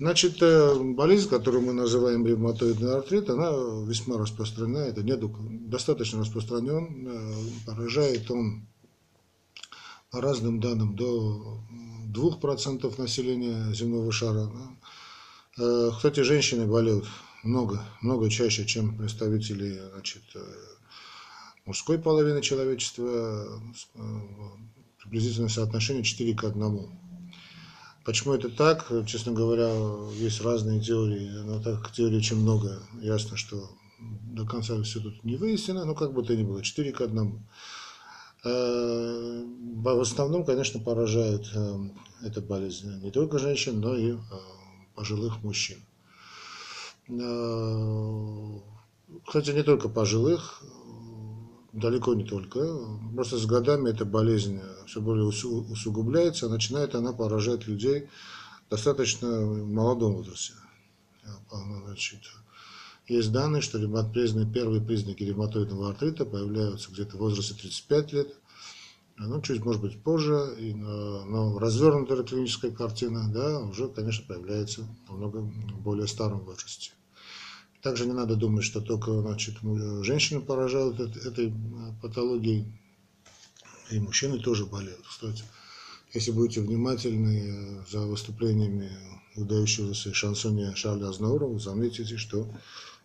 Значит, э, болезнь, которую мы называем ревматоидный артрит, она весьма распространена, это недуг достаточно распространен, э, поражает он по разным данным до 2% населения земного шара. Э, кстати, женщины болеют много, много чаще, чем представители значит, мужской половины человечества, приблизительное соотношение 4 к 1. Почему это так? Честно говоря, есть разные теории, но так теорий очень много, ясно, что до конца все тут не выяснено, но как бы то ни было, 4 к 1. Э, в основном, конечно, поражает э, эта болезнь не только женщин, но и э, пожилых мужчин. Кстати, не только пожилых, далеко не только. Просто с годами эта болезнь все более усугубляется, начинает она поражать людей достаточно в молодом возрасте. Значит, есть данные, что первые признаки ревматоидного артрита появляются где-то в возрасте 35 лет, ну, чуть, может быть, позже, и, но развернутая клиническая картина, да, уже, конечно, появляется намного более старом возрасте. Также не надо думать, что только значит, женщины поражают этой патологией, и мужчины тоже болеют. Кстати, если будете внимательны за выступлениями выдающегося шансоне Шарля Азнаура, вы заметите, что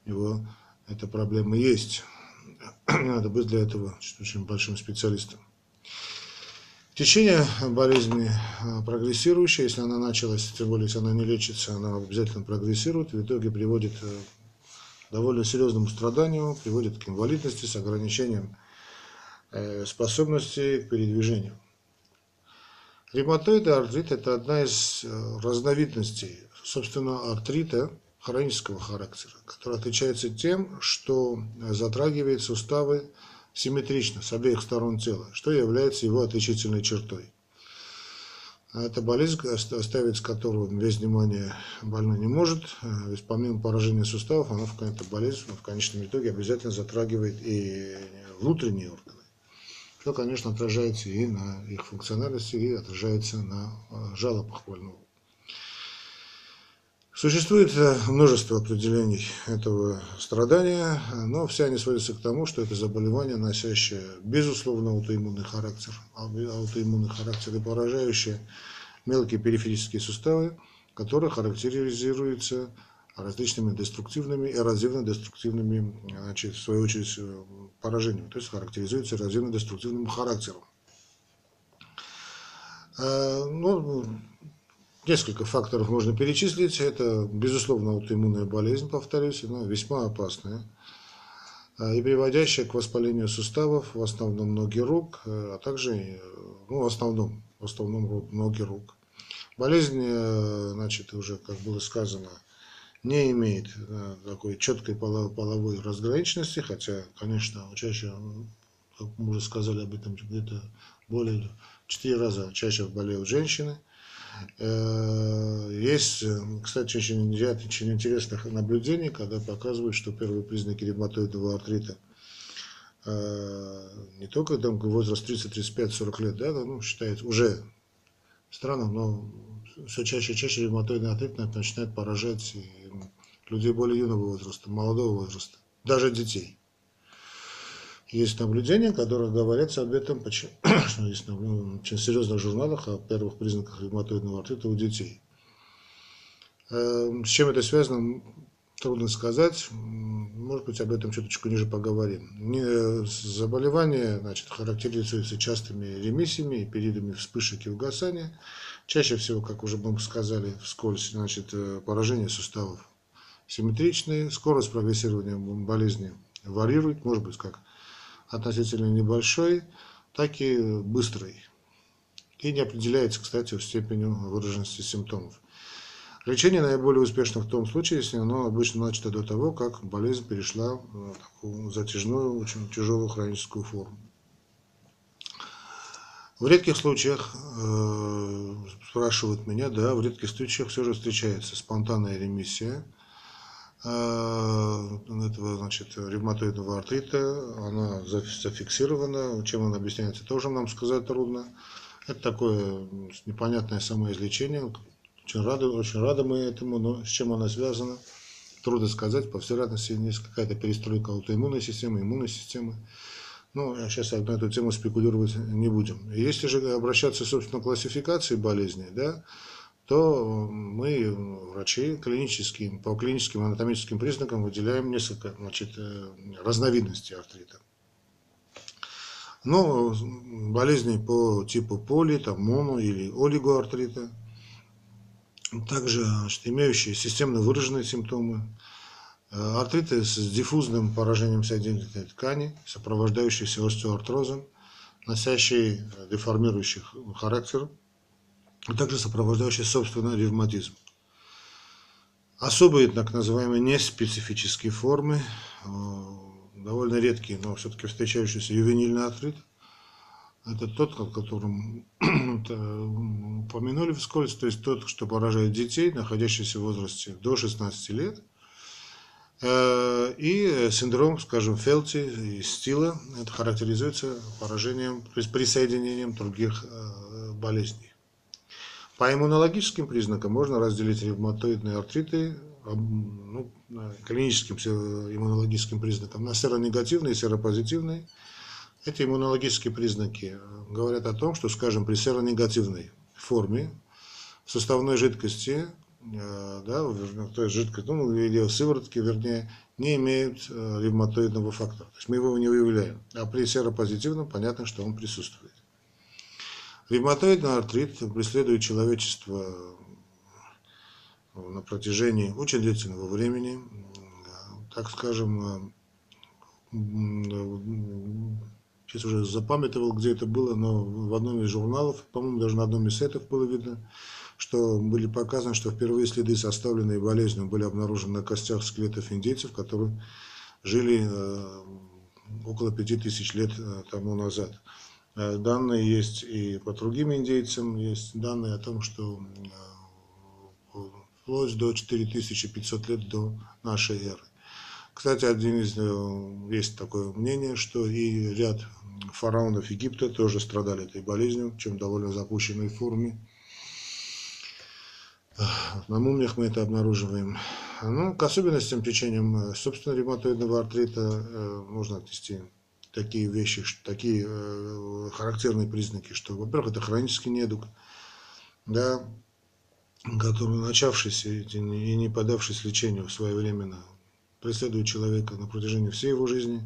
у него эта проблема есть. Не надо быть для этого очень большим специалистом. Течение болезни а, прогрессирующее, если она началась, тем более если она не лечится, она обязательно прогрессирует, в итоге приводит э, довольно серьезному страданию, приводит к инвалидности с ограничением э, способности к передвижению. Ревматоидный артрит – это одна из э, разновидностей, собственно, артрита хронического характера, который отличается тем, что затрагивает суставы симметрично с обеих сторон тела, что является его отличительной чертой. А это болезнь, оставить с которого весь внимание больной не может. Ведь помимо поражения суставов, она, эта болезнь в конечном итоге обязательно затрагивает и внутренние органы. Что, конечно, отражается и на их функциональности, и отражается на а, жалобах больного. Существует э, множество определений этого страдания, но все они сводятся к тому, что это заболевание, носящее, безусловно, аутоиммунный характер, аутоиммунный характер и поражающее мелкие периферические суставы, которые характеризуются различными деструктивными, эрозивно-деструктивными, значит, в свою очередь, э, поражениями, то есть характеризуются эрозивно-деструктивным характером. Э, ну, Несколько факторов можно перечислить. Это, безусловно, аутоиммунная болезнь, повторюсь, она весьма опасная а, и приводящая к воспалению суставов, в основном ноги рук, э, а также, ну, в основном, в основном ноги рук. Болезнь, э, значит, уже, как было сказано, не имеет э, такой четкой половой разграниченности, хотя, конечно, чаще, как мы уже сказали об этом, где-то более 4 раза чаще болеют женщины – Э, есть, э, кстати, очень, очень интересных наблюдений, когда показывают, что первые признаки ревматоидного артрита э, не только там возраст 30, 35, 40 лет, да, ну, считается уже странно, но все чаще и чаще ревматоидный артрит начинает поражать людей более юного возраста, молодого возраста, даже детей есть наблюдения, которые говорят об этом, что есть в очень серьезных журналах о первых признаках ревматоидного артрита у детей. Эм, с чем это связано, трудно сказать. Может быть, об этом чуточку ниже поговорим. Заболевание значит, характеризуется частыми ремиссиями периодами вспышек и угасания. Чаще всего, как уже мы сказали вскользь, значит, э, поражение суставов симметричные, скорость прогрессирования болезни варьирует, может быть, как относительно небольшой, так и быстрой. И не определяется, кстати, степенью выраженности симптомов. Лечение наиболее успешно в том случае, если оно обычно начато до того, как болезнь перешла в такую затяжную, очень тяжелую хроническую форму. В редких случаях, э, спрашивают меня, да, в редких случаях все же встречается спонтанная ремиссия – этого, значит, ревматоидного артрита, она зафиксирована, чем она объясняется, тоже нам сказать трудно. Это такое непонятное самоизлечение, Очень рады, очень рады мы этому, но с чем она связана, трудно сказать. По всей вероятности, есть какая-то перестройка аутоиммунной системы, иммунной системы. Ну, сейчас на эту тему спекулировать не будем. Если же обращаться, собственно, к классификации болезней, да, то мы, врачи, клинические, по клиническим анатомическим признакам выделяем несколько значит, э, разновидностей артрита. Но болезни по типу поли, там, моно или олигоартрита, также значит, имеющие системно выраженные симптомы, э, артриты с диффузным поражением соединительной ткани, сопровождающиеся остеоартрозом, носящие деформирующий характер, а также сопровождающий собственный ревматизм. Особые так называемые неспецифические формы, э, довольно редкие, но все-таки встречающийся ювенильный артрит. Это тот, о котором упомянули вскользь, то есть тот, что поражает детей, находящихся в возрасте до 16 лет. Э, и синдром, скажем, Фелти и Стила, это характеризуется поражением, то есть присоединением других э, болезней. По иммунологическим признакам можно разделить ревматоидные артриты, ну, клиническим иммунологическим признакам, на серонегативные и серопозитивные. Эти иммунологические признаки говорят о том, что, скажем, при серонегативной форме составной жидкости, э, да, то есть жидкость, ну, или сыворотки, вернее, не имеют э, ревматоидного фактора. То есть мы его не выявляем. А при серопозитивном понятно, что он присутствует. Ревматоидный артрит преследует человечество на протяжении очень длительного времени. Так скажем, сейчас уже запамятовал, где это было, но в одном из журналов, по-моему, даже на одном из сайтов было видно, что были показаны, что впервые следы, составленные болезнью, были обнаружены на костях скелетов индейцев, которые жили э, около пяти тысяч лет э, тому назад. Э, данные есть и по другим индейцам, есть данные о том, что э, вплоть до 4500 лет до нашей эры. Кстати, один из, э, есть такое мнение, что и ряд фараонов Египта тоже страдали этой болезнью, чем довольно запущенной форме. На мумиях мы это обнаруживаем. Ну, к особенностям течения, собственно, ревматоидного артрита можно отнести такие вещи, такие э, характерные признаки, что, во-первых, это хронический недуг, да, который, начавшийся и не подавшись лечению своевременно, преследует человека на протяжении всей его жизни,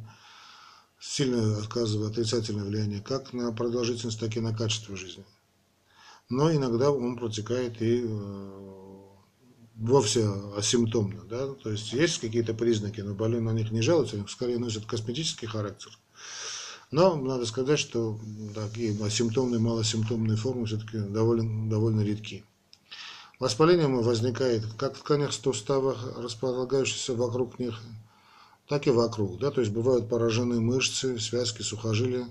сильно оказывая отрицательное влияние как на продолжительность, так и на качество жизни. Но иногда он протекает и э, вовсе асимптомно. Да? То есть есть какие-то признаки, но больной на них не жалуется, они скорее носят косметический характер. Но надо сказать, что такие симптомные, малосимптомные формы все-таки довольно, довольно редки. Воспаление возникает как в тканях суставах, располагающихся вокруг них, так и вокруг. Да? То есть бывают поражены мышцы, связки, сухожилия,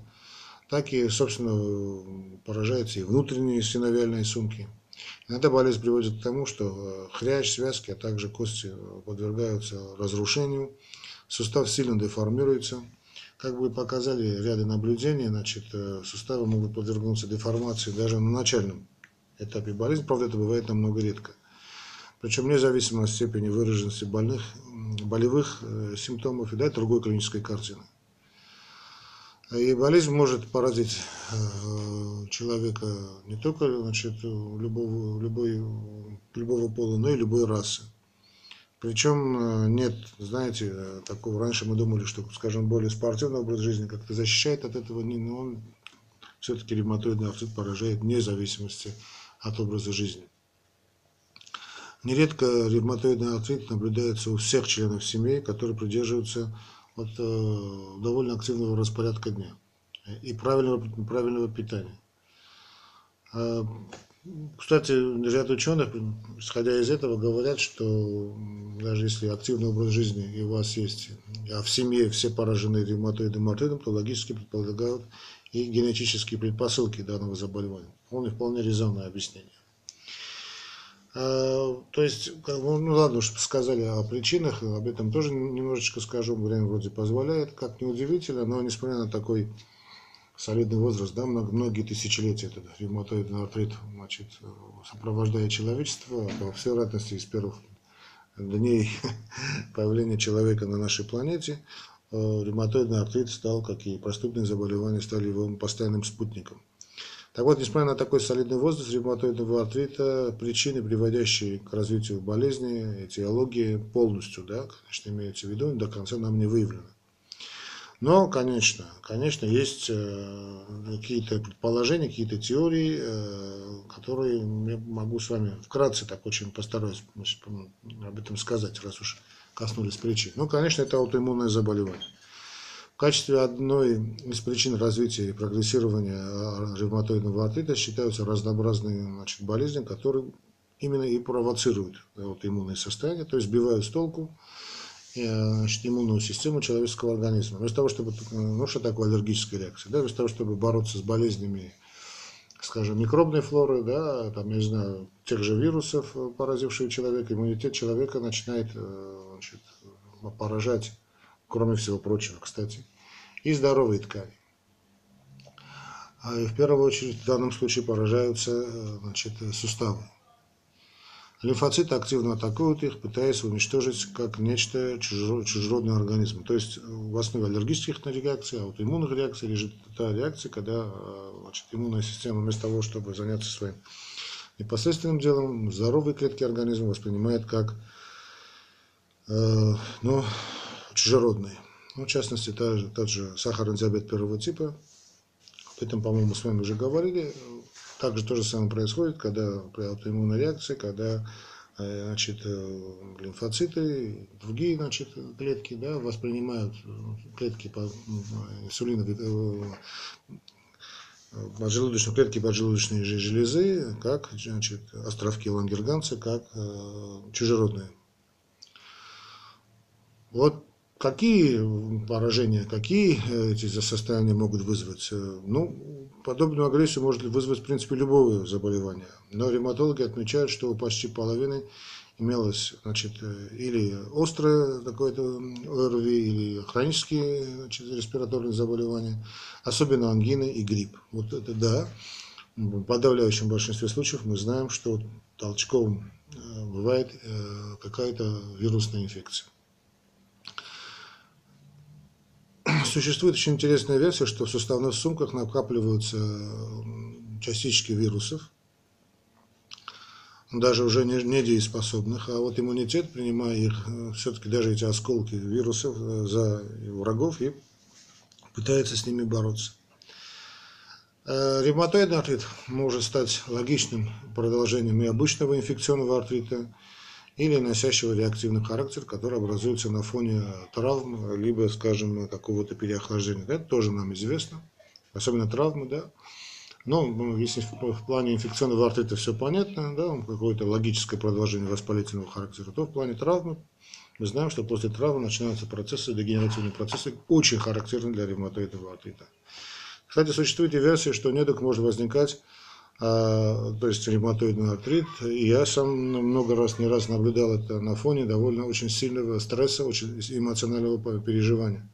так и, собственно, поражаются и внутренние синовиальные сумки. Иногда болезнь приводит к тому, что хрящ, связки, а также кости подвергаются разрушению, сустав сильно деформируется – как бы показали ряды наблюдений, значит, э, суставы могут подвергнуться деформации даже на начальном этапе болезни. Правда, это бывает намного редко. Причем независимо от степени выраженности больных, болевых э, симптомов и да, другой клинической картины. И болезнь может поразить э, человека не только значит, любого, любой, любого пола, но и любой расы. Причем э, нет, знаете, э, такого, раньше мы думали, что, скажем, более спортивный образ жизни как-то защищает от этого, но он все-таки ревматоидный артрит поражает вне зависимости от образа жизни. Нередко ревматоидный артрит наблюдается у всех членов семьи, которые придерживаются вот, э, довольно активного распорядка дня и правильного, правильного питания. Кстати, ряд ученых, исходя из этого, говорят, что даже если активный образ жизни и у вас есть, а в семье все поражены ревматоидным артритом, то логически предполагают и генетические предпосылки данного заболевания. Вполне, вполне резонное объяснение. А, то есть, ну ладно, уж сказали о причинах, об этом тоже немножечко скажу, время вроде позволяет, как неудивительно, но несмотря на такой солидный возраст, да, много, многие тысячелетия этот ревматоидный артрит значит, сопровождает человечество, по всей вероятности из первых дней появления человека на нашей планете, э, ревматоидный артрит стал, как и простудные заболевания, стали его постоянным спутником. Так вот, несмотря на такой солидный возраст ревматоидного артрита, причины, приводящие к развитию болезни, этиологии полностью, да, конечно, имеется в виду, до конца нам не выявлено. Но, конечно, конечно, есть э, какие-то предположения, какие-то теории, э, которые я могу с вами вкратце так очень постараюсь об этом сказать, раз уж коснулись причин. Ну, конечно, это аутоиммунное заболевание. В качестве одной из причин развития и прогрессирования ревматоидного артрита считаются разнообразные значит, болезни, которые именно и провоцируют аутоиммунное состояние, то есть сбивают с толку, Э, значит, иммунную систему человеческого организма. Вместо того, чтобы, ну что такое аллергическая реакция, да, вместо того, чтобы бороться с болезнями, скажем, микробной флоры, да, там, я не знаю, тех же вирусов, поразивших человека, иммунитет человека начинает э, значит, поражать, кроме всего прочего, кстати, и здоровые ткани. А в первую очередь в данном случае поражаются э, значит, суставы. Лимфоциты активно атакуют их, пытаясь уничтожить как нечто чужеродный организм. То есть в основе аллергических реакций, аутоиммунных реакций лежит та реакция, когда значит, иммунная система вместо того, чтобы заняться своим непосредственным делом, здоровые клетки организма воспринимает как э, ну, чужеродные. Ну, в частности, тот же сахарный диабет первого типа. Об этом, по-моему, с вами уже говорили. Также то же самое происходит, когда при аутоиммунной реакции, когда э, значит, э, лимфоциты, другие значит, клетки да, воспринимают э, клетки по инсулиновой поджелудочные клетки поджелудочной железы, как значит, островки лангерганца, как чужеродные. Вот какие поражения, какие эти состояния могут вызвать? Ну, Подобную агрессию может вызвать, в принципе, любое заболевание. Но ревматологи отмечают, что у почти половины имелось значит, или острое какое-то ОРВИ, или хронические значит, респираторные заболевания, особенно ангины и грипп. Вот это да. В подавляющем большинстве случаев мы знаем, что толчком э, бывает э, какая-то вирусная инфекция. Существует очень интересная версия, что в суставных сумках накапливаются частички вирусов, даже уже не, недееспособных, а вот иммунитет, принимая их, э, все-таки даже эти осколки вирусов э, за врагов и пытается с ними бороться. Э, ревматоидный артрит может стать логичным продолжением и обычного инфекционного артрита, или носящего реактивный характер, который образуется на фоне травм, либо, скажем, какого-то переохлаждения. Это тоже нам известно, особенно травмы, да. Но ну, если в плане инфекционного артрита все понятно, да, какое-то логическое продолжение воспалительного характера, то в плане травмы мы знаем, что после травмы начинаются процессы, дегенеративные процессы, очень характерны для ревматоидного артрита. Кстати, существует и версия, что недуг может возникать то есть ревматоидный артрит. И я сам много раз, не раз наблюдал это на фоне довольно очень сильного стресса, очень эмоционального переживания.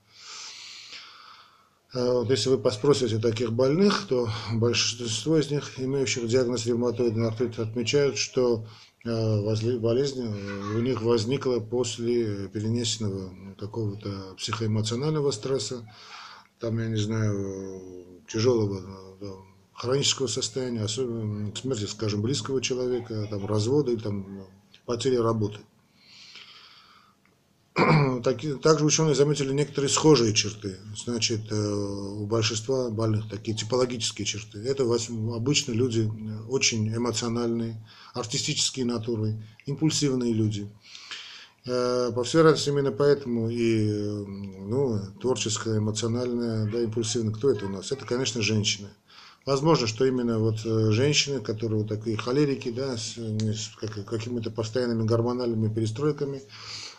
А вот если вы спросите таких больных, то большинство из них, имеющих диагноз ревматоидный артрит, отмечают, что а, болезнь у них возникла после перенесенного какого-то психоэмоционального стресса, там, я не знаю, тяжелого хронического состояния, особенно смерти, скажем, близкого человека, там, развода или там, потери работы. Также ученые заметили некоторые схожие черты. Значит, э, у большинства больных такие типологические черты. Это обычно люди очень эмоциональные, артистические натуры, импульсивные люди. Э, по всей вероятности, именно поэтому и ну, творческая, эмоциональная, да, импульсивная. Кто это у нас? Это, конечно, женщины. Возможно, что именно вот э, женщины, которые вот такие холерики, да, с, с какими-то постоянными гормональными перестройками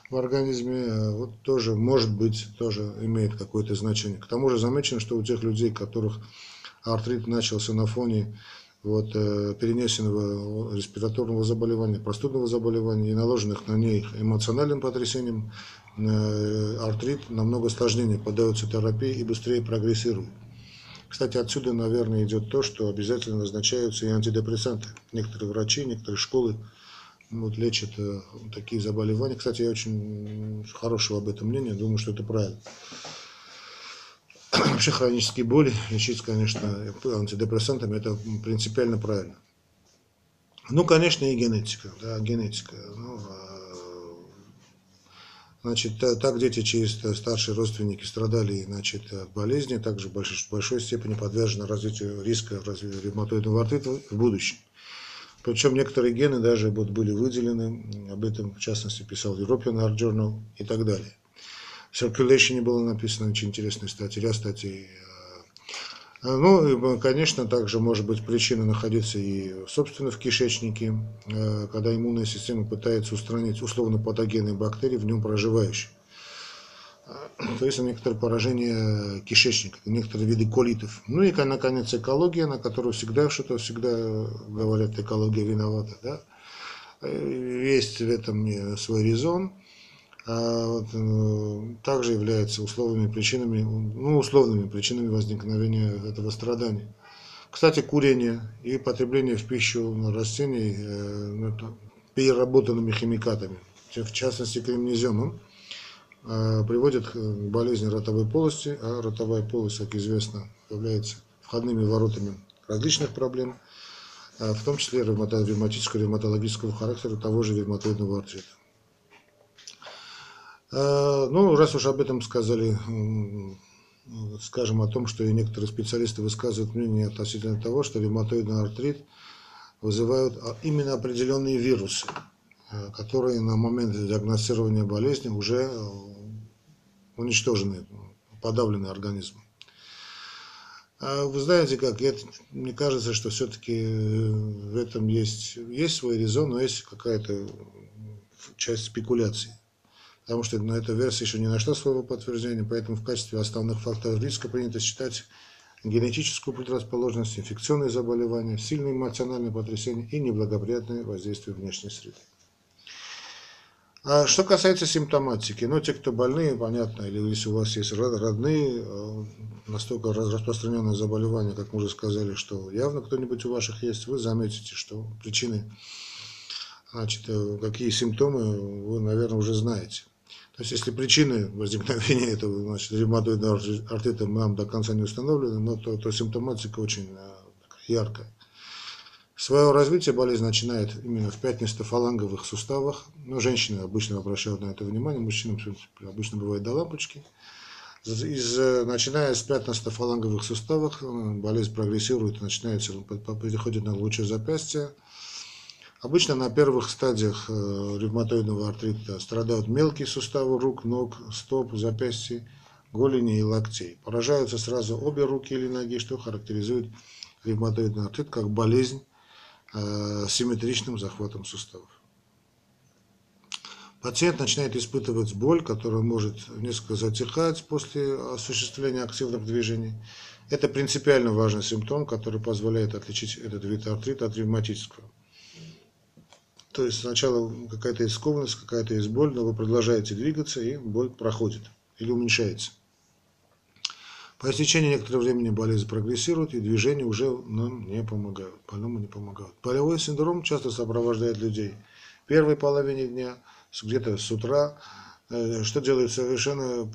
в организме, э, вот тоже, может быть, тоже имеет какое-то значение. К тому же замечено, что у тех людей, у которых артрит начался на фоне вот, э, перенесенного респираторного заболевания, простудного заболевания и наложенных на них эмоциональным потрясением, артрит намного сложнее поддается терапии и быстрее прогрессирует. Кстати, отсюда, наверное, идет то, что обязательно назначаются и антидепрессанты. Некоторые врачи, некоторые школы вот, лечат э, такие заболевания. Кстати, я очень хорошего об этом мнения, думаю, что это правильно. Вообще хронические боли лечить, конечно, антидепрессантами, это принципиально правильно. Ну, конечно, и генетика, да, генетика. Ну, значит, так дети чьи старшие родственники страдали значит, от болезни, также в большой, большой степени подвержены развитию риска развития ревматоидного артрита в будущем. Причем некоторые гены даже вот были выделены, об этом в частности писал European Heart Journal и так далее. В Circulation было написано очень интересная статья, а, ну, и, конечно, также может быть причина находиться и, собственно, в кишечнике, э, когда иммунная система пытается устранить условно-патогенные бактерии в нем проживающие. То есть некоторое поражение кишечника, некоторые виды колитов. Ну и, наконец, экология, на которую всегда что-то, всегда говорят, экология виновата. Да? Э, есть в этом свой резон. А, э, также являются условными причинами, ну, условными причинами возникновения этого страдания. Кстати, курение и потребление в пищу растений э, ну, переработанными химикатами, в частности кремнеземом, э, приводит к болезни ротовой полости, а ротовая полость, как известно, является входными воротами различных проблем, в том числе ревматического, ревматологического характера того же ревматоидного артрита. Э, ну, раз уж об этом сказали, скажем о том, что и некоторые специалисты высказывают мнение относительно того, что ревматоидный артрит вызывают а, именно определенные вирусы, э, которые на момент диагностирования болезни уже э, уничтожены, подавлены организмом. А вы знаете как, я, мне кажется, что все-таки в этом есть, есть свой резон, но есть какая-то часть спекуляций потому что на эта версия еще не нашла своего подтверждения, поэтому в качестве основных факторов риска принято считать генетическую предрасположенность, инфекционные заболевания, сильные эмоциональные потрясения и неблагоприятное воздействие внешней среды. А что касается симптоматики, ну, те, кто больные, понятно, или если у вас есть родные, э, настолько распространенное заболевание, как мы уже сказали, что явно кто-нибудь у ваших есть, вы заметите, что причины, значит, э, какие симптомы, вы, наверное, уже знаете. То есть, если причины возникновения этого значит, ревматоидного артрита нам до конца не установлены, но то, то симптоматика очень э, яркая. Свое развитие болезнь начинает именно в пятнисто-фаланговых суставах. Но женщины обычно обращают на это внимание, мужчинам обычно бывает до лампочки. Из, э, начиная с пятнисто-фаланговых суставов э, болезнь прогрессирует, начинается, переходит на лучшее запястье, Обычно на первых стадиях э, ревматоидного артрита страдают мелкие суставы рук, ног, стоп, запястья, голени и локтей. Поражаются сразу обе руки или ноги, что характеризует ревматоидный артрит как болезнь э, с симметричным захватом суставов. Пациент начинает испытывать боль, которая может несколько затихать после осуществления активных движений. Это принципиально важный симптом, который позволяет отличить этот вид артрита от ревматического. То есть сначала какая-то есть скованность, какая-то есть боль, но вы продолжаете двигаться, и боль проходит или уменьшается. По истечении некоторого времени болезнь прогрессирует, и движения уже нам не помогают, больному не помогают. Болевой синдром часто сопровождает людей в первой половине дня, где-то с утра, э, что делает совершенно,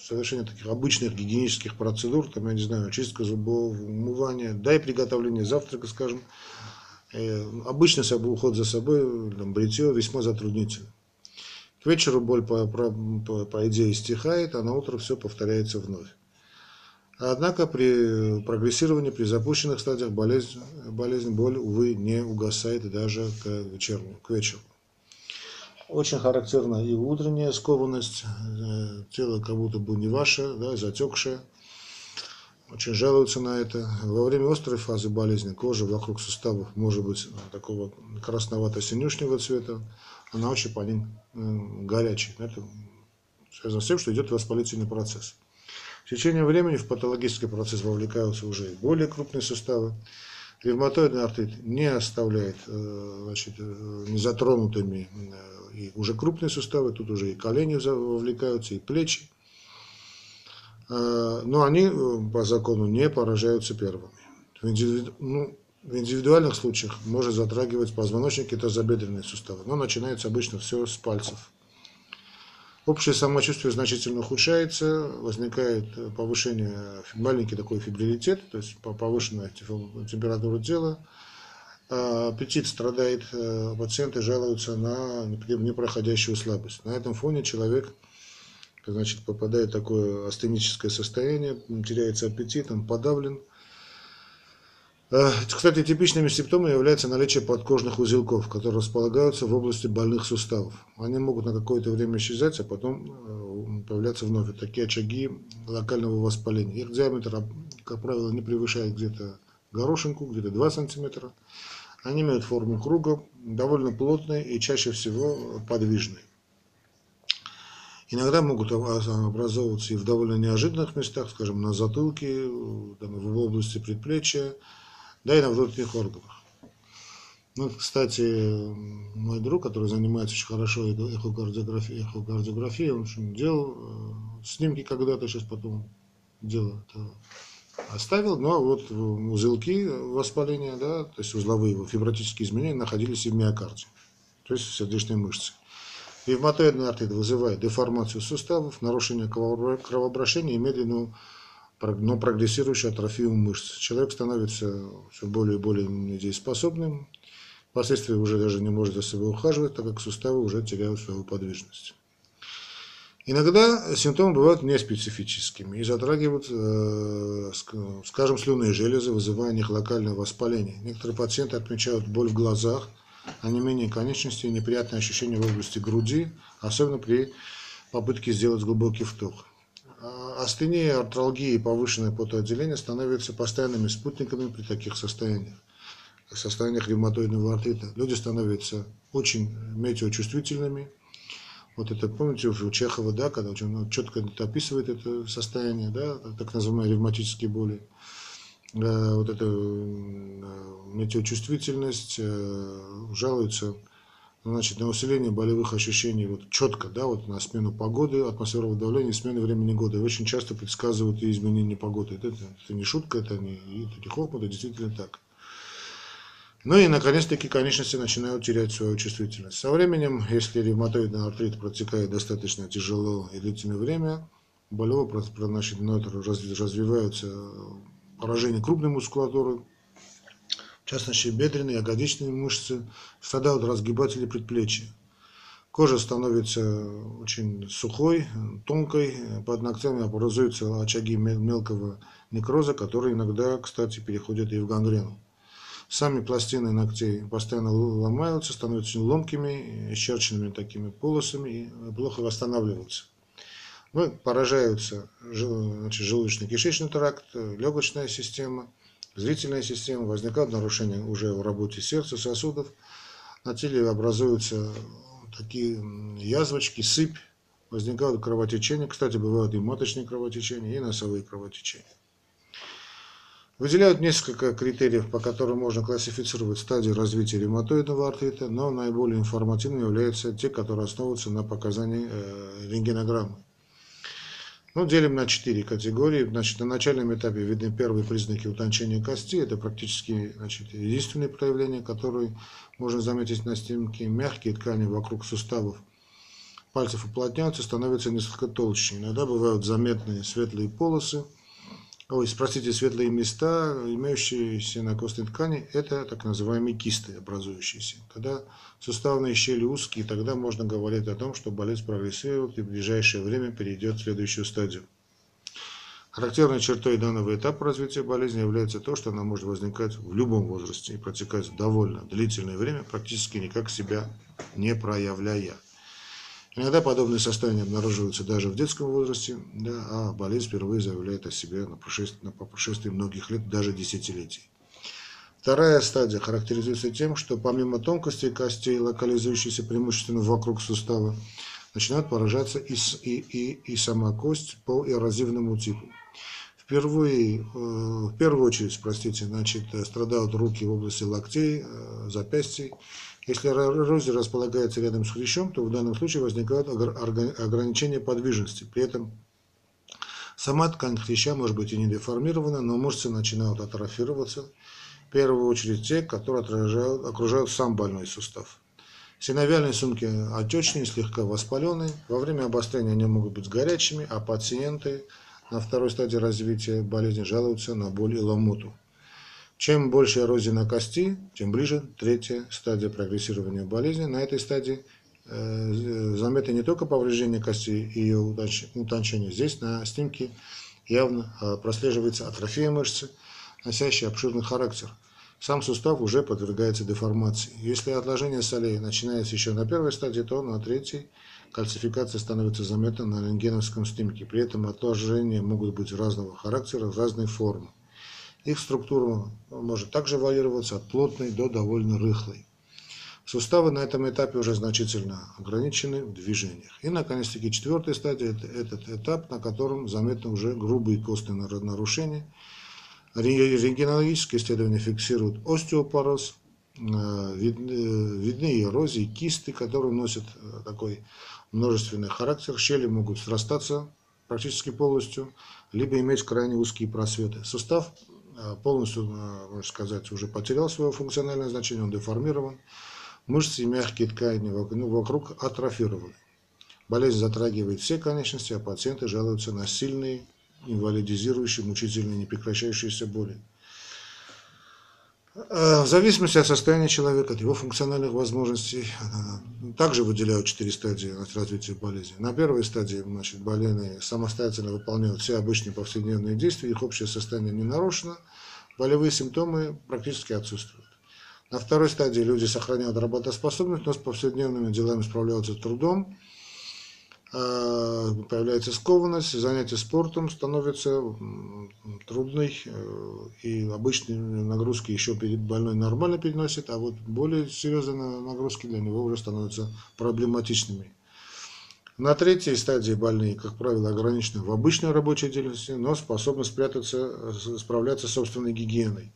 совершенно таких обычных гигиенических процедур, там, я не знаю, чистка зубов, умывание, да и приготовление завтрака, скажем, Э, обычно уход за собой, там, бритье весьма затруднительно. К вечеру боль, по, по, по идее, стихает, а на утро все повторяется вновь. Однако при прогрессировании, при запущенных стадиях болезнь, болезнь боль, увы, не угасает даже к, вечеру, к вечеру. Очень характерна и утренняя скованность, э, тело как будто бы не ваше, да, затекшее очень жалуются на это. Во время острой фазы болезни кожа вокруг суставов может быть такого красновато-синюшнего цвета, она очень по ним горячая. Это связано с тем, что идет воспалительный процесс. В течение времени в патологический процесс вовлекаются уже более крупные суставы. Ревматоидный артрит не оставляет э, значит, э, незатронутыми э, и уже крупные суставы, тут уже и колени вовлекаются, и плечи. Но они по закону не поражаются первыми. В, индивиду... ну, в индивидуальных случаях может затрагивать позвоночник и тазобедренные суставы, но начинается обычно все с пальцев. Общее самочувствие значительно ухудшается, возникает повышение, маленький такой фибрилитет, то есть повышенная температура тела, аппетит страдает, э, пациенты жалуются на непроходящую слабость. На этом фоне человек значит, попадает в такое астеническое состояние, теряется аппетит, он подавлен – Э, кстати, типичными симптомами является наличие подкожных узелков, которые располагаются в области больных суставов. Они могут на какое-то время исчезать, а потом э, появляться вновь. Такие очаги локального воспаления. Их диаметр, как правило, не превышает где-то горошинку, где-то 2 см. Они имеют форму круга, довольно плотные и чаще всего подвижные. Иногда могут образовываться и в довольно неожиданных местах, скажем, на затылке, в области предплечья, да и на внутренних органах. Ну, кстати, мой друг, который занимается очень хорошо эхокардиографией, эхокардиографией он общем, делал э, снимки когда-то, сейчас потом дело оставил, но вот узелки воспаления, да, то есть узловые фибротические изменения находились и в миокарде, то есть в сердечной мышце. Ревматоидный артрит вызывает деформацию суставов, нарушение кровообращения и медленную но прогрессирующую атрофию мышц. Человек становится все более и более недееспособным, впоследствии уже даже не может за собой ухаживать, так как суставы уже теряют свою подвижность. Иногда симптомы бывают неспецифическими и затрагивают, э, скажем, слюнные железы, вызывая них локальное воспаление. Некоторые пациенты отмечают боль в глазах, а не менее конечности и неприятные ощущения в области груди, особенно при попытке сделать глубокий вдох. А, астения, артралгия и повышенное потоотделение становятся постоянными спутниками при таких состояниях, состояниях ревматоидного артрита. Люди становятся очень метеочувствительными. Вот это, помните, у Чехова, да, когда ну, четко описывает это состояние, да, так называемые ревматические боли. Вот эта метеочувствительность э, жалуется значит, на усиление болевых ощущений вот четко, да, вот на смену погоды, атмосферного давления, смены времени года. И очень часто предсказывают и изменения погоды. Это, это, это не шутка, это не это хлопот, это действительно так. Ну и, наконец-таки, конечности начинают терять свою чувствительность. Со временем, если ревматоидный артрит протекает достаточно тяжело и длительное время, болевой значит, развиваются поражение крупной мускулатуры, в частности бедренные, ягодичные мышцы, страдают разгибатели предплечья. Кожа становится очень сухой, тонкой, под ногтями образуются очаги мелкого некроза, которые иногда, кстати, переходят и в гангрену. Сами пластины ногтей постоянно ломаются, становятся ломкими, исчерченными такими полосами и плохо восстанавливаются. Ну, поражаются значит, желудочно-кишечный тракт, легочная система – зрительная система, возникают нарушения уже в работе сердца, сосудов, на теле образуются такие язвочки, сыпь, возникают кровотечения, кстати, бывают и маточные кровотечения, и носовые кровотечения. Выделяют несколько критериев, по которым можно классифицировать стадии развития ревматоидного артрита, но наиболее информативными являются те, которые основываются на показании э, рентгенограммы. Ну, делим на четыре категории. Значит, на начальном этапе видны первые признаки утончения кости. Это практически значит, единственные проявления, которые можно заметить на снимке. Мягкие ткани вокруг суставов пальцев уплотняются, становятся несколько толще. Иногда бывают заметные светлые полосы, ой, простите, светлые места, имеющиеся на костной ткани, это так называемые кисты образующиеся. Когда суставные щели узкие, тогда можно говорить о том, что болезнь прогрессирует и в ближайшее время перейдет в следующую стадию. Характерной чертой данного этапа развития болезни является то, что она может возникать в любом возрасте и протекать довольно длительное время, практически никак себя не проявляя. Иногда подобные состояния обнаруживаются даже в детском возрасте, да, а болезнь впервые заявляет о себе на, прошествии, на прошествии многих лет, даже десятилетий. Вторая стадия характеризуется тем, что помимо тонкостей костей, локализующихся преимущественно вокруг сустава, начинает поражаться и, и, и, и сама кость по эрозивному типу. Впервые, э, в первую очередь, простите, значит, страдают руки в области локтей, э, запястий, если эрозия располагается рядом с хрящом, то в данном случае возникают ограничения подвижности. При этом Сама ткань хряща может быть и не деформирована, но мышцы начинают атрофироваться, в первую очередь те, которые отражают, окружают сам больной сустав. Синовиальные сумки отечные, слегка воспаленные. Во время обострения они могут быть горячими, а пациенты на второй стадии развития болезни жалуются на боль и ломоту. Чем больше эрозии на кости, тем ближе третья стадия прогрессирования болезни. На этой стадии э, заметно не только повреждение кости и ее утончение. Здесь на снимке явно э, прослеживается атрофия мышцы, носящая обширный характер – сам сустав уже подвергается деформации. Если отложение солей начинается еще на первой стадии, то на третьей кальцификация становится заметна на рентгеновском снимке. При этом отложения могут быть разного характера, разной формы. Их структура может также варьироваться от плотной до довольно рыхлой. Суставы на этом этапе уже значительно ограничены в движениях. И, наконец-таки, четвертая стадия – это этот этап, на котором заметны уже грубые костные нарушения – Рентгенологические исследования фиксируют остеопороз, э, видны, видны эрозии, кисты, которые носят э, такой множественный характер. Щели могут срастаться практически полностью, либо иметь крайне узкие просветы. Сустав э, полностью, можно сказать, уже потерял свое функциональное значение, он деформирован. Мышцы и мягкие ткани ну, вокруг атрофированы. Болезнь затрагивает все конечности, а пациенты жалуются на сильные инвалидизирующей, мучительной, непрекращающейся боли. А, в зависимости от состояния человека, от его функциональных возможностей, также выделяют четыре стадии развития болезни. На первой стадии значит, больные самостоятельно выполняют все обычные повседневные действия, их общее состояние не нарушено, болевые симптомы практически отсутствуют. На второй стадии люди сохраняют работоспособность, но с повседневными делами справляются трудом, появляется скованность, занятие спортом становится трудной, э, и обычные нагрузки еще больной нормально переносит, а вот более серьезные нагрузки для него уже становятся проблематичными. На третьей стадии больные, как правило, ограничены в обычной рабочей деятельности, но способны спрятаться, справляться с собственной гигиеной.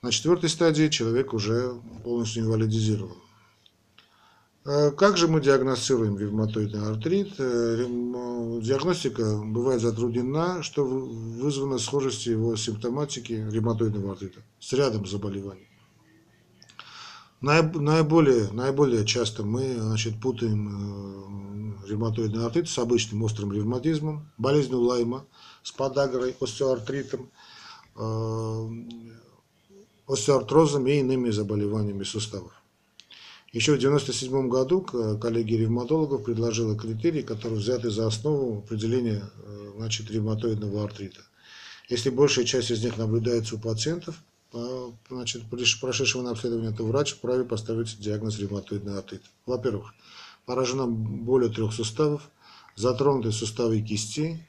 На четвертой стадии человек уже полностью инвалидизирован. Э, как же мы диагностируем ревматоидный артрит? Э, диагностика бывает затруднена, что вызвано схожестью его симптоматики ревматоидного артрита с рядом заболеваний. Наиболее, наиболее часто мы значит, путаем э, ревматоидный артрит с обычным острым ревматизмом, болезнью Лайма, с подагрой, остеоартритом, остеоартрозом и иными заболеваниями суставов. Еще в 1997 году коллегия ревматологов предложила критерии, которые взяты за основу определения э, значит, ревматоидного артрита. Если большая часть из них наблюдается у пациентов, значит, прошедшего на обследование, то врач вправе поставить диагноз ревматоидный артрит. Во-первых, поражено более трех суставов, затронуты суставы кисти.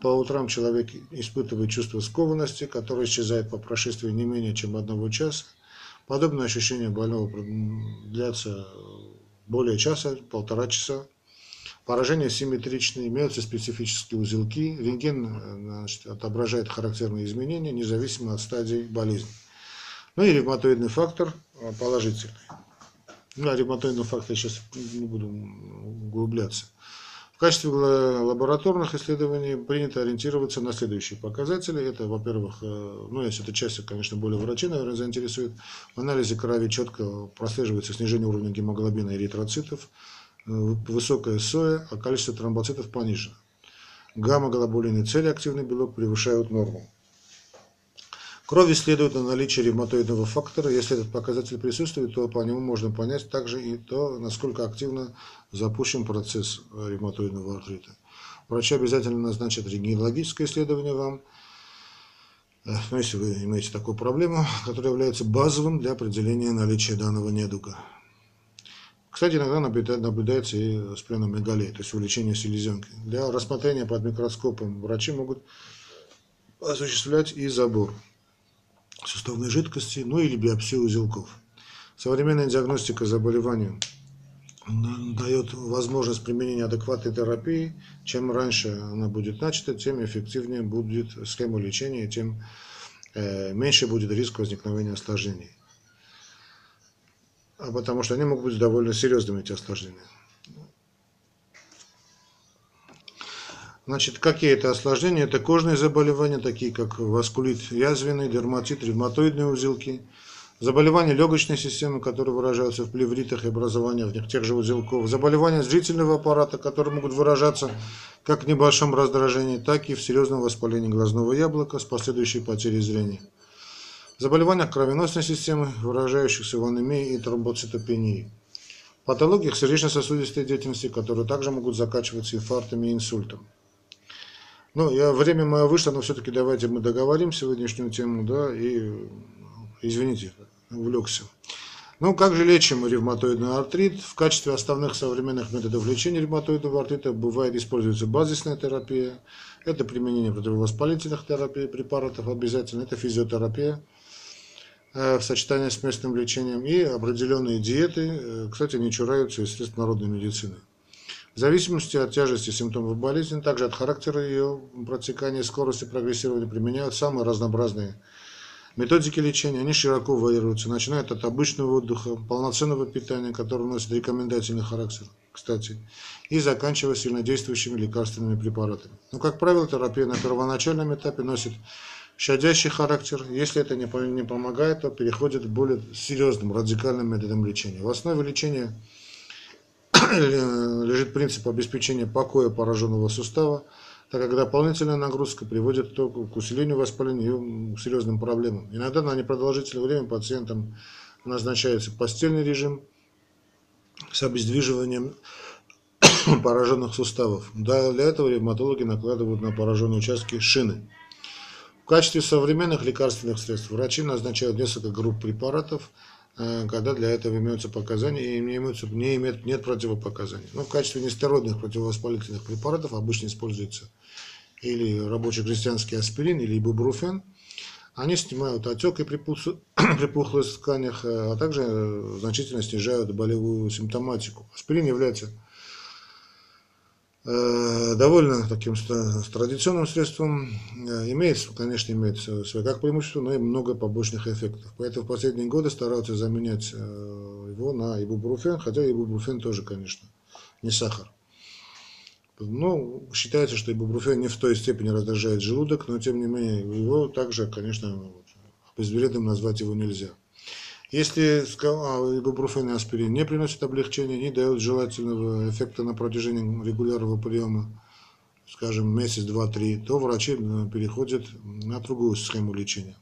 По утрам человек испытывает чувство скованности, которое исчезает по прошествии не менее чем одного часа. Подобные ощущения больного длятся более часа, полтора часа. Поражения симметричные, имеются специфические узелки. Рентген значит, отображает характерные изменения, независимо от стадии болезни. Ну и ревматоидный фактор положительный. Ну, о ревматоидном факторе сейчас не буду углубляться. В качестве лабораторных исследований принято ориентироваться на следующие показатели. Это, во-первых, э, ну, если это часть, конечно, более врачей, наверное, заинтересует. В анализе крови четко прослеживается снижение уровня гемоглобина и эритроцитов, э, высокая соя, а количество тромбоцитов понижено. Гамма-глобулин и целеактивный белок превышают норму. Кровь исследует на наличие ревматоидного фактора. Если этот показатель присутствует, то по нему можно понять также и то, насколько активно запущен процесс ревматоидного артрита. Врачи обязательно назначат рентгенологическое исследование вам, э, ну, если вы имеете такую проблему, которая является базовым для определения наличия данного недуга. Кстати, иногда наблюдается и спленомегалия, то есть увеличение селезенки. Для рассмотрения под микроскопом врачи могут осуществлять и забор суставной жидкости, ну или биопсию узелков. Современная диагностика заболевания дает возможность применения адекватной терапии. Чем раньше она будет начата, тем эффективнее будет схема лечения, тем э, меньше будет риск возникновения осложнений. А потому что они могут быть довольно серьезными, эти осложнения. Значит, какие это осложнения? Это кожные заболевания, такие как васкулит язвенный, дерматит, ревматоидные узелки, заболевания легочной системы, которые выражаются в плевритах и образовании в них тех же узелков, заболевания зрительного аппарата, которые могут выражаться как в небольшом раздражении, так и в серьезном воспалении глазного яблока с последующей потерей зрения. Заболевания кровеносной системы, выражающихся в анемии и тромбоцитопении. Патологиях сердечно-сосудистой деятельности, которые также могут заканчиваться инфарктами и инсультом. Ну, я, время мое вышло, но все-таки давайте мы договорим сегодняшнюю тему, да, и, извините, увлекся. Ну, как же лечим ревматоидный артрит? В качестве основных современных методов лечения ревматоидного артрита бывает используется базисная терапия, это применение противовоспалительных терапий, препаратов обязательно, это физиотерапия э, в сочетании с местным лечением и определенные диеты, э, кстати, не чураются и средств народной медицины. В зависимости от тяжести симптомов болезни, также от характера ее протекания, скорости прогрессирования применяют самые разнообразные методики лечения. Они широко варьируются, начиная от обычного отдыха, полноценного питания, которое носит рекомендательный характер, кстати, и заканчивая сильнодействующими лекарственными препаратами. Но, как правило, терапия на первоначальном этапе носит щадящий характер. Если это не помогает, то переходит к более серьезным, радикальным методам лечения. В основе лечения лежит принцип обеспечения покоя пораженного сустава, так как дополнительная нагрузка приводит только к усилению воспаления и к серьезным проблемам. Иногда на непродолжительное время пациентам назначается постельный режим с обездвиживанием пораженных суставов. Для этого ревматологи накладывают на пораженные участки шины. В качестве современных лекарственных средств врачи назначают несколько групп препаратов – Э, когда для этого имеются показания и не, имеются, не имеют, нет противопоказаний. Но в качестве нестероидных противовоспалительных препаратов обычно используется или рабочий крестьянский аспирин, или ибупрофен. Они снимают отек и припухлость в тканях, э, а также э, значительно снижают болевую симптоматику. Аспирин является Э, довольно таким традиционным средством. Э, имеет, конечно, имеет свои как преимущества, но и много побочных эффектов. Поэтому в последние годы стараются заменять э, его на ибупрофен, хотя ибупрофен тоже, конечно, не сахар. Ну, считается, что ибупрофен не в той степени раздражает желудок, но тем не менее его также, конечно, безвредным назвать его нельзя. Если ибупрофен и аспирин не приносят облегчения, не дают желательного эффекта на протяжении регулярного приема, скажем, месяц, два, три, то врачи э, переходят на другую схему лечения.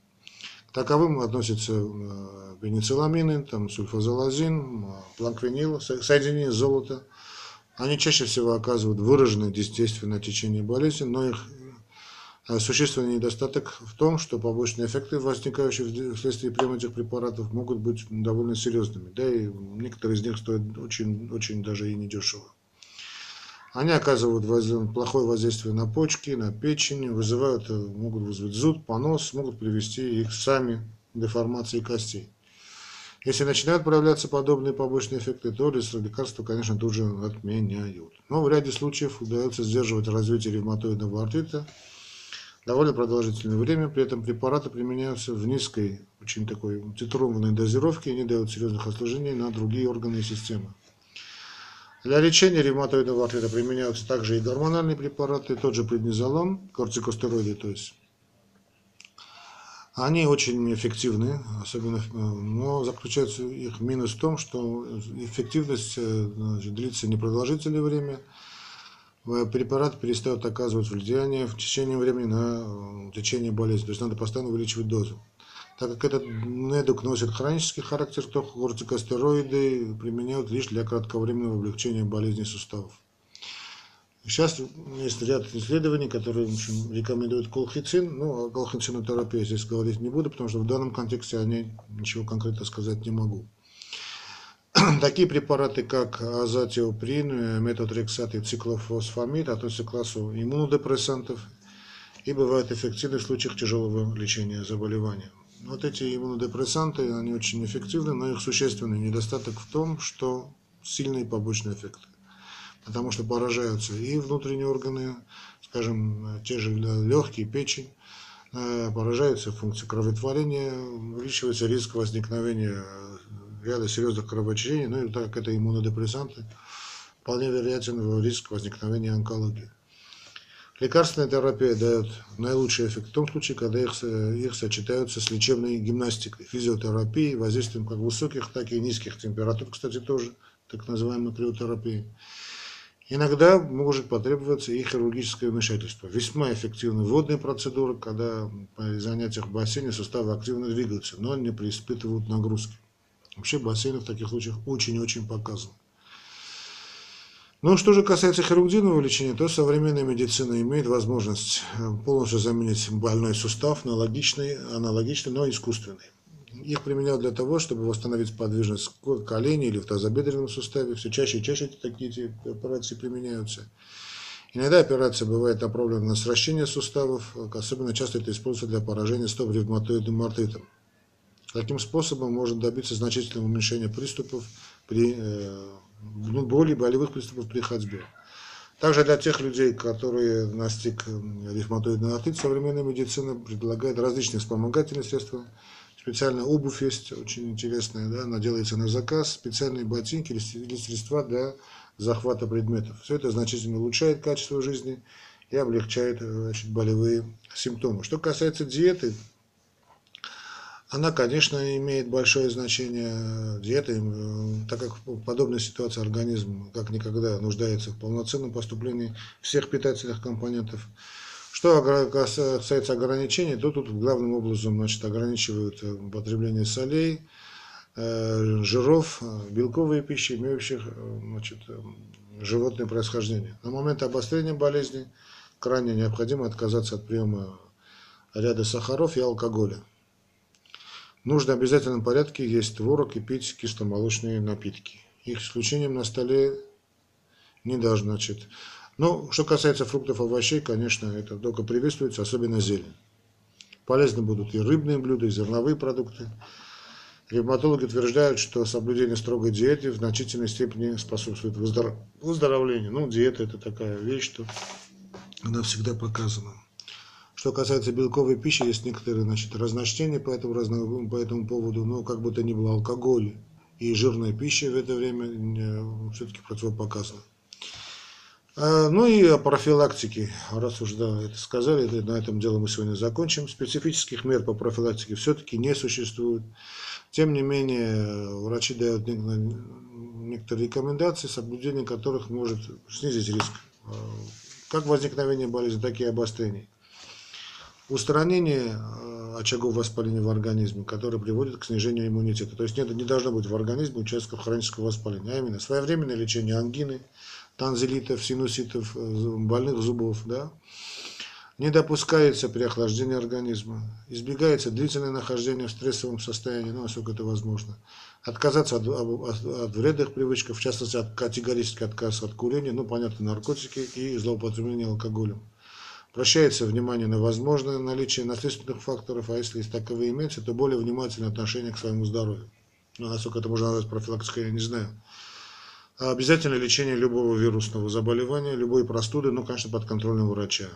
К таковым относятся э, пеницилламины, там, сульфазолазин, э, планквенил, соединение золота. Они чаще всего оказывают выраженное действие течение болезни, но их а существенный недостаток в том, что побочные эффекты, возникающие вследствие приема этих препаратов, могут быть довольно серьезными. Да и некоторые из них стоят очень, очень даже и недешево. Они оказывают плохое воздействие на почки, на печень, вызывают, могут вызвать зуд, понос, могут привести их сами к деформации костей. Если начинают проявляться подобные побочные эффекты, то лекарства, конечно, тут же отменяют. Но в ряде случаев удается сдерживать развитие ревматоидного артрита, довольно продолжительное время. При этом препараты применяются в низкой, очень такой титрованной дозировке и не дают серьезных осложнений на другие органы и системы. Для лечения ревматоидного артрита применяются также и гормональные препараты, тот же преднизолон, кортикостероиды, то есть. Они очень эффективны, особенно, но заключается их минус в том, что эффективность э, значит, длится непродолжительное время, препарат перестает оказывать влияние в течение времени на э, течение болезни. То есть надо постоянно увеличивать дозу. Так как этот недуг носит хронический характер, то кортикостероиды применяют лишь для кратковременного облегчения болезни суставов. Сейчас есть ряд исследований, которые в общем, рекомендуют колхицин. Ну, о колхицинотерапии здесь говорить не буду, потому что в данном контексте о ней ничего конкретно сказать не могу. Такие препараты, как азатиоприн, метотрексат и циклофосфамид относятся к классу иммунодепрессантов и бывают эффективны в случаях тяжелого лечения заболевания. Вот эти иммунодепрессанты, они очень эффективны, но их существенный недостаток в том, что сильные побочные эффекты. Потому что поражаются и внутренние органы, скажем, те же легкие, печень, э, поражаются функции кроветворения, увеличивается риск возникновения ряда серьезных кровоочищений, ну и так как это иммунодепрессанты, вполне вероятен риск возникновения онкологии. Лекарственная терапия дает наилучший эффект в том случае, когда их, их сочетаются с лечебной гимнастикой, физиотерапией, воздействием как высоких, так и низких температур, кстати, тоже, так называемой криотерапии. Иногда может потребоваться и хирургическое вмешательство. Весьма эффективны водные процедуры, когда при занятиях в бассейне суставы активно двигаются, но не преиспытывают нагрузки. Вообще бассейн в таких случаях очень-очень показан. Ну, что же касается хирургического лечения, то современная медицина имеет возможность э, полностью заменить больной сустав на логичный, аналогичный, но искусственный. Их применяют для того, чтобы восстановить подвижность колени или в тазобедренном суставе. Все чаще и чаще такие операции применяются. Иногда операция бывает направлена на сращение суставов, особенно часто это используется для поражения стоп ревматоидным артритом. Таким способом можно добиться значительного уменьшения приступов при э, ну, боли, болевых приступов при ходьбе. Также для тех людей, которые настиг ревматоидный артрит, современная медицина предлагает различные вспомогательные средства. Специальная обувь есть, очень интересная, да, она делается на заказ, специальные ботинки или средства для захвата предметов. Все это значительно улучшает качество жизни и облегчает э, значит, болевые симптомы. Что касается диеты, она, конечно, имеет большое значение диета, так как в подобной ситуации организм как никогда нуждается в полноценном поступлении всех питательных компонентов. Что касается ограничений, то тут главным образом значит, ограничивают э, потребление солей, э, жиров, белковые пищи, имеющих э, значит, животное происхождение. На момент обострения болезни крайне необходимо отказаться от приема ряда сахаров и алкоголя. Нужно в обязательном порядке есть творог и пить кисломолочные напитки. Их исключением на столе не должно, значит. Но что касается фруктов и овощей, конечно, это только приветствуется, особенно зелень. Полезны будут и рыбные блюда, и зерновые продукты. Ревматологи утверждают, что соблюдение строгой диеты в значительной степени способствует выздоровлению. Ну, диета это такая вещь, что она всегда показана. Что касается белковой пищи, есть некоторые значит, разночтения по этому, по этому поводу, но как бы то ни было, алкоголь и жирная пища в это время э, все-таки противопоказаны. А, ну и о профилактике, раз уж да, это сказали, на этом дело мы сегодня закончим. Специфических мер по профилактике все-таки не существует. Тем не менее, врачи дают некоторые рекомендации, соблюдение которых может снизить риск как возникновения болезни, так и обострений. Устранение э, очагов воспаления в организме, который приводит к снижению иммунитета. То есть нет, не должно быть в организме участков хронического воспаления, а именно своевременное лечение ангины, танзелитов, синуситов, э, больных зубов. Да? Не допускается при охлаждении организма. Избегается длительное нахождение в стрессовом состоянии, ну, насколько это возможно. Отказаться от, от, от вредных привычек, в частности, от, категорический отказ от курения, ну, понятно, наркотики и злоупотребление алкоголем. Прощается внимание на возможное наличие наследственных факторов, а если таковые имеются, то более внимательное отношение к своему здоровью. Ну, насколько это можно назвать профилактикой, я не знаю. А обязательно лечение любого вирусного заболевания, любой простуды, ну, конечно, под контролем врача.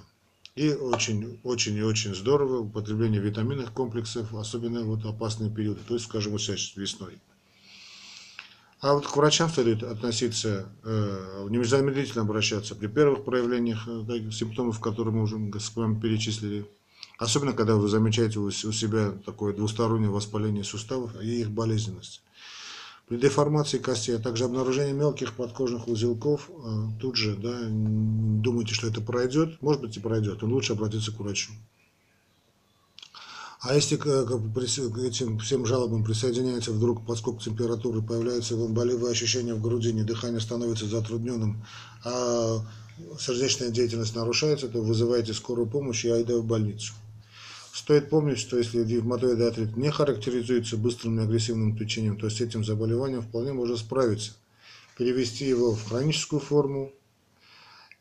И очень, очень и очень здорово употребление витаминных комплексов, особенно вот опасные периоды, то есть, скажем, вот сейчас весной. А вот к врачам следует относиться, э, незамедлительно обращаться при первых проявлениях э, симптомов, которые мы уже с вами перечислили. Особенно, когда вы замечаете у себя такое двустороннее воспаление суставов и их болезненность. При деформации костей, а также обнаружении мелких подкожных узелков, э, тут же да, думайте, что это пройдет, может быть и пройдет, но лучше обратиться к врачу. А если к этим всем жалобам присоединяется вдруг подскок температуры, появляются болевые ощущения в грудине, дыхание становится затрудненным, а сердечная деятельность нарушается, то вызывайте скорую помощь и айда в больницу. Стоит помнить, что если ревматоидный артрит не характеризуется быстрым и агрессивным течением, то с этим заболеванием вполне можно справиться. Перевести его в хроническую форму,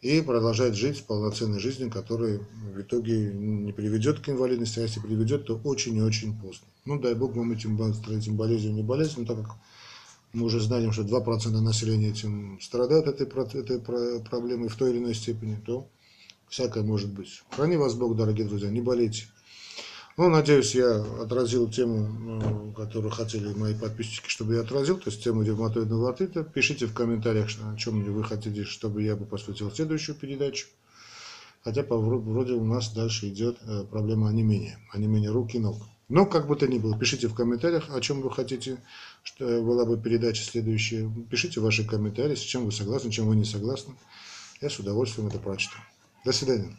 и продолжать жить полноценной жизнью, которая в итоге не приведет к инвалидности, а если приведет, то очень и очень поздно. Ну, дай бог вам этим, этим болезнью не болеть, но так как мы уже знаем, что 2% населения этим страдают этой, этой проблемой в той или иной степени, то всякое может быть. Храни вас Бог, дорогие друзья, не болейте. Ну, надеюсь, я отразил тему, ну, которую хотели мои подписчики, чтобы я отразил, то есть тему ревматоидного артрита. Пишите в комментариях, о чем вы хотите, чтобы я бы посвятил следующую передачу. хотя вроде у нас дальше идет э, проблема онемения, онемения рук и ног. Но, как бы то ни было, пишите в комментариях, о чем вы хотите, что была бы передача следующая. Пишите ваши комментарии, с чем вы согласны, чем вы не согласны. Я с удовольствием это прочитаю. До свидания.